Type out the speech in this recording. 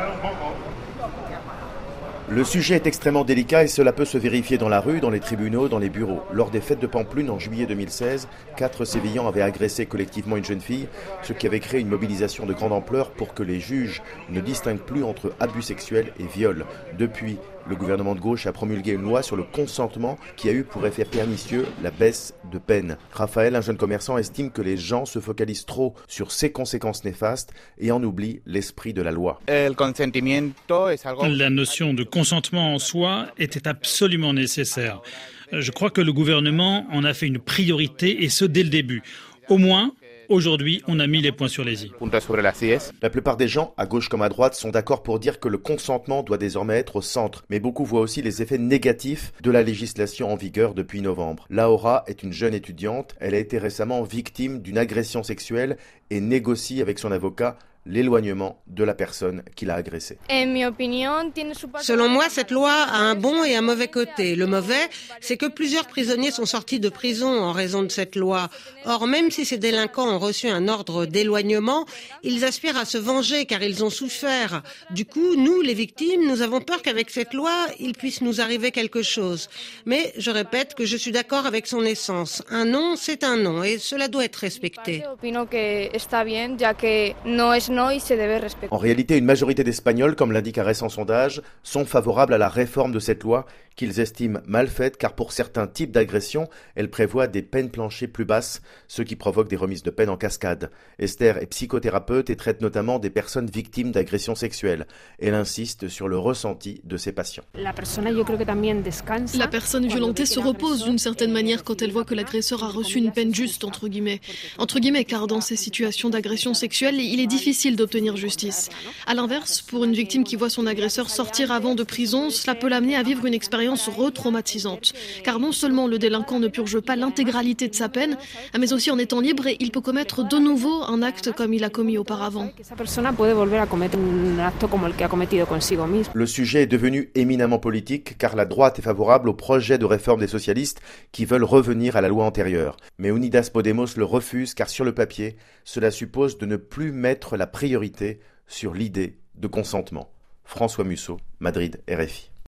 É um bom. Le sujet est extrêmement délicat et cela peut se vérifier dans la rue, dans les tribunaux, dans les bureaux. Lors des fêtes de Pamplune en juillet 2016, quatre Sévillans avaient agressé collectivement une jeune fille, ce qui avait créé une mobilisation de grande ampleur pour que les juges ne distinguent plus entre abus sexuels et viol. Depuis, le gouvernement de gauche a promulgué une loi sur le consentement qui a eu pour effet pernicieux la baisse de peine. Raphaël, un jeune commerçant, estime que les gens se focalisent trop sur ces conséquences néfastes et en oublient l'esprit de la loi. La notion de consentement en soi était absolument nécessaire. Je crois que le gouvernement en a fait une priorité et ce dès le début. Au moins, Aujourd'hui, on a mis les points sur les i. La plupart des gens, à gauche comme à droite, sont d'accord pour dire que le consentement doit désormais être au centre, mais beaucoup voient aussi les effets négatifs de la législation en vigueur depuis novembre. Laura est une jeune étudiante, elle a été récemment victime d'une agression sexuelle et négocie avec son avocat l'éloignement de la personne qui l'a agressé. Selon moi, cette loi a un bon et un mauvais côté. Le mauvais, c'est que plusieurs prisonniers sont sortis de prison en raison de cette loi. Or, même si ces délinquants ont reçu un ordre d'éloignement, ils aspirent à se venger car ils ont souffert. Du coup, nous, les victimes, nous avons peur qu'avec cette loi, il puisse nous arriver quelque chose. Mais je répète que je suis d'accord avec son essence. Un non, c'est un non et cela doit être respecté. En réalité, une majorité d'Espagnols, comme l'indique un récent sondage, sont favorables à la réforme de cette loi qu'ils estiment mal faite car pour certains types d'agressions, elle prévoit des peines planchées plus basses, ce qui provoque des remises de peine en cascade. Esther est psychothérapeute et traite notamment des personnes victimes d'agressions sexuelles. Elle insiste sur le ressenti de ses patients. La personne violentée se repose d'une certaine manière quand elle voit que l'agresseur a reçu une peine juste, entre guillemets. Entre guillemets, car dans ces situations d'agression sexuelle, il est difficile d'obtenir justice. À l'inverse, pour une victime qui voit son agresseur sortir avant de prison, cela peut l'amener à vivre une expérience retraumatisante. Car non seulement le délinquant ne purge pas l'intégralité de sa peine, mais aussi en étant libre, il peut commettre de nouveau un acte comme il a commis auparavant. Le sujet est devenu éminemment politique car la droite est favorable au projet de réforme des socialistes qui veulent revenir à la loi antérieure. Mais Unidas Podemos le refuse car sur le papier, cela suppose de ne plus mettre la priorité sur l'idée de consentement. François Musso, Madrid, RFI.